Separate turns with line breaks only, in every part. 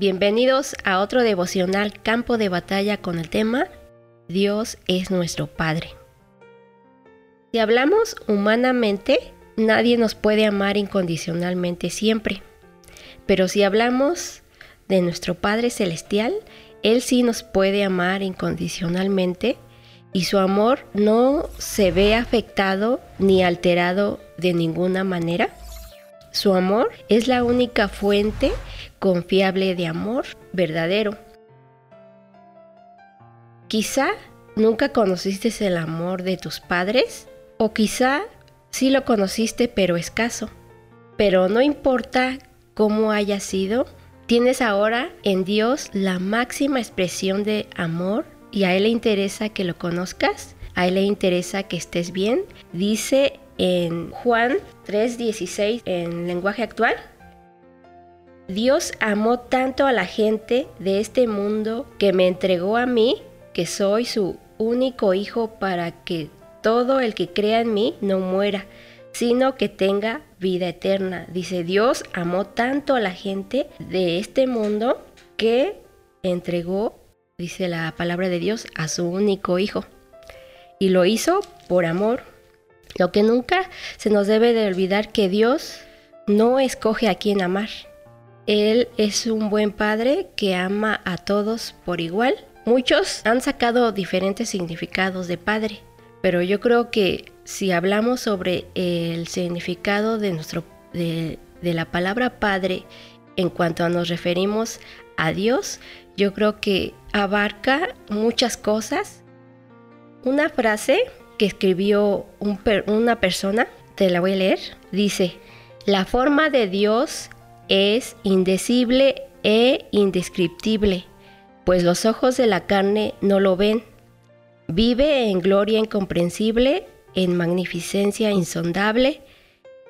Bienvenidos a otro devocional Campo de Batalla con el tema Dios es nuestro Padre. Si hablamos humanamente, nadie nos puede amar incondicionalmente siempre. Pero si hablamos de nuestro Padre Celestial, Él sí nos puede amar incondicionalmente y su amor no se ve afectado ni alterado de ninguna manera. Su amor es la única fuente confiable de amor verdadero. Quizá nunca conociste el amor de tus padres o quizá sí lo conociste pero escaso. Pero no importa cómo haya sido, tienes ahora en Dios la máxima expresión de amor y a Él le interesa que lo conozcas, a Él le interesa que estés bien. Dice en Juan 3:16 en lenguaje actual, Dios amó tanto a la gente de este mundo que me entregó a mí, que soy su único hijo, para que todo el que crea en mí no muera, sino que tenga vida eterna. Dice, Dios amó tanto a la gente de este mundo que entregó, dice la palabra de Dios, a su único hijo. Y lo hizo por amor. Lo que nunca se nos debe de olvidar que Dios no escoge a quién amar. Él es un buen padre que ama a todos por igual. Muchos han sacado diferentes significados de padre, pero yo creo que si hablamos sobre el significado de, nuestro, de la palabra padre en cuanto a nos referimos a Dios, yo creo que abarca muchas cosas. Una frase que escribió una persona, te la voy a leer, dice, la forma de Dios es indecible e indescriptible, pues los ojos de la carne no lo ven. Vive en gloria incomprensible, en magnificencia insondable,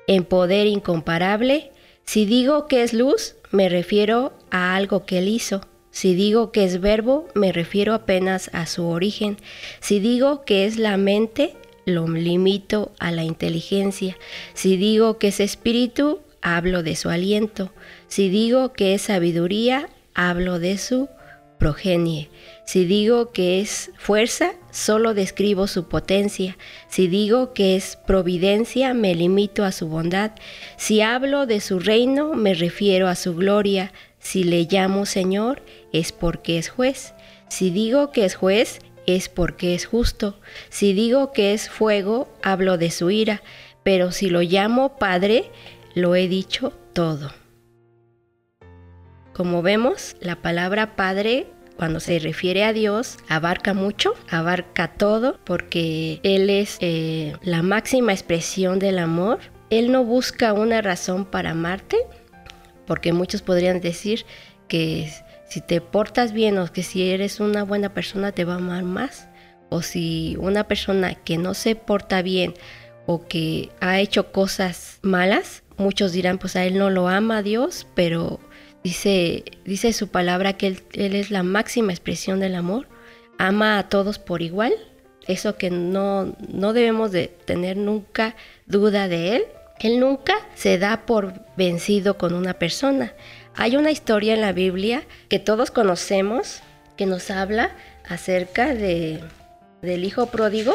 en poder incomparable. Si digo que es luz, me refiero a algo que él hizo. Si digo que es verbo, me refiero apenas a su origen. Si digo que es la mente, lo limito a la inteligencia. Si digo que es espíritu, hablo de su aliento. Si digo que es sabiduría, hablo de su progenie. Si digo que es fuerza, solo describo su potencia. Si digo que es providencia, me limito a su bondad. Si hablo de su reino, me refiero a su gloria. Si le llamo Señor, es porque es juez. Si digo que es juez, es porque es justo. Si digo que es fuego, hablo de su ira. Pero si lo llamo Padre, lo he dicho todo. Como vemos, la palabra Padre cuando se refiere a Dios, abarca mucho, abarca todo, porque Él es eh, la máxima expresión del amor. Él no busca una razón para amarte, porque muchos podrían decir que si te portas bien o que si eres una buena persona te va a amar más, o si una persona que no se porta bien o que ha hecho cosas malas, Muchos dirán, pues a él no lo ama Dios, pero dice, dice su palabra que él, él es la máxima expresión del amor. Ama a todos por igual. Eso que no, no debemos de tener nunca duda de él. Él nunca se da por vencido con una persona. Hay una historia en la Biblia que todos conocemos que nos habla acerca de, del hijo pródigo.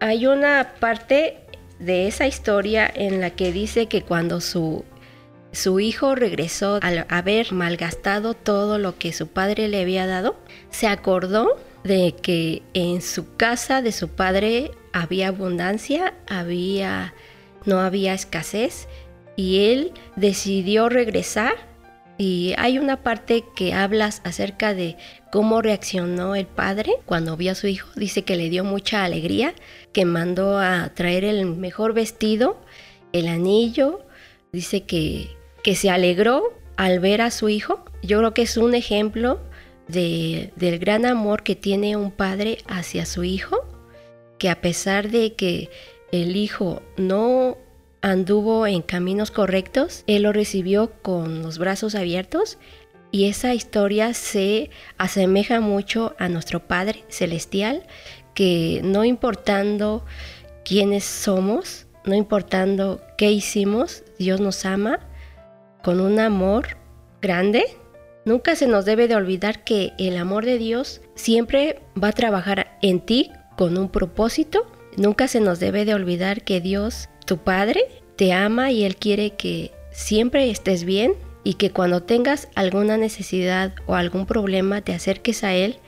Hay una parte de esa historia en la que dice que cuando su, su hijo regresó al haber malgastado todo lo que su padre le había dado, se acordó de que en su casa de su padre había abundancia, había no había escasez y él decidió regresar y hay una parte que hablas acerca de cómo reaccionó el padre cuando vio a su hijo. Dice que le dio mucha alegría, que mandó a traer el mejor vestido, el anillo. Dice que, que se alegró al ver a su hijo. Yo creo que es un ejemplo de, del gran amor que tiene un padre hacia su hijo, que a pesar de que el hijo no anduvo en caminos correctos, él lo recibió con los brazos abiertos y esa historia se asemeja mucho a nuestro Padre Celestial, que no importando quiénes somos, no importando qué hicimos, Dios nos ama con un amor grande Nunca se nos debe de olvidar que el amor de Dios siempre va a trabajar en ti con un propósito. Nunca se nos debe de olvidar que Dios, tu Padre, te ama y Él quiere que siempre estés bien y que cuando tengas alguna necesidad o algún problema te acerques a Él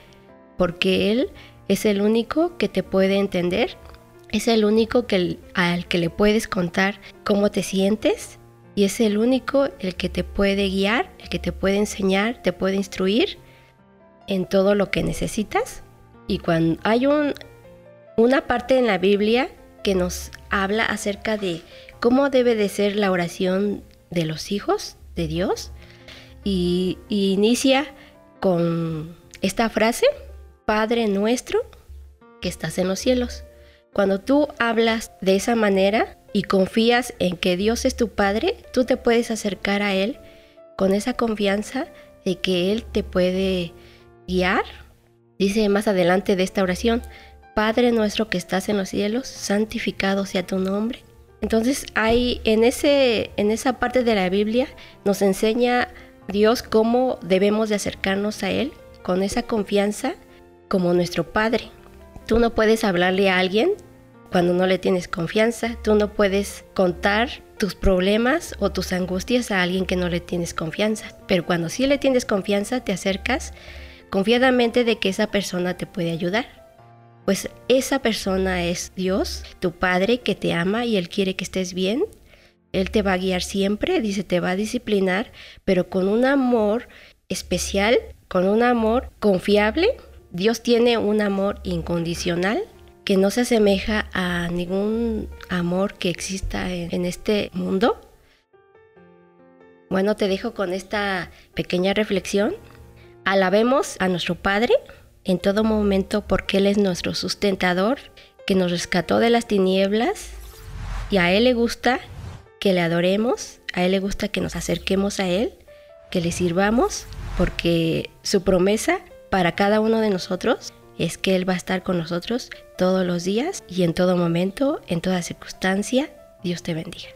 porque Él es el único que te puede entender, es el único que, al que le puedes contar cómo te sientes y es el único el que te puede guiar, el que te puede enseñar, te puede instruir en todo lo que necesitas. Y cuando hay un, una parte en la Biblia que nos habla acerca de cómo debe de ser la oración de los hijos de Dios y, y inicia con esta frase, Padre nuestro que estás en los cielos. Cuando tú hablas de esa manera y confías en que Dios es tu Padre, tú te puedes acercar a Él con esa confianza de que Él te puede guiar. Dice más adelante de esta oración, Padre nuestro que estás en los cielos, santificado sea tu nombre. Entonces hay en, ese, en esa parte de la Biblia nos enseña Dios cómo debemos de acercarnos a Él con esa confianza como nuestro Padre. Tú no puedes hablarle a alguien cuando no le tienes confianza. Tú no puedes contar tus problemas o tus angustias a alguien que no le tienes confianza. Pero cuando sí le tienes confianza, te acercas confiadamente de que esa persona te puede ayudar. Pues esa persona es Dios, tu Padre que te ama y Él quiere que estés bien. Él te va a guiar siempre, dice, te va a disciplinar, pero con un amor especial, con un amor confiable Dios tiene un amor incondicional que no se asemeja a ningún amor que exista en, este mundo. Bueno, te dejo con esta pequeña reflexión. Alabemos a nuestro Padre en todo momento porque Él es nuestro sustentador, que nos rescató de las tinieblas y a Él le gusta que le adoremos, a Él le gusta que nos acerquemos a Él, que le sirvamos, porque su promesa para cada uno de nosotros es que Él va a estar con nosotros todos los días y en todo momento, en toda circunstancia. Dios te bendiga.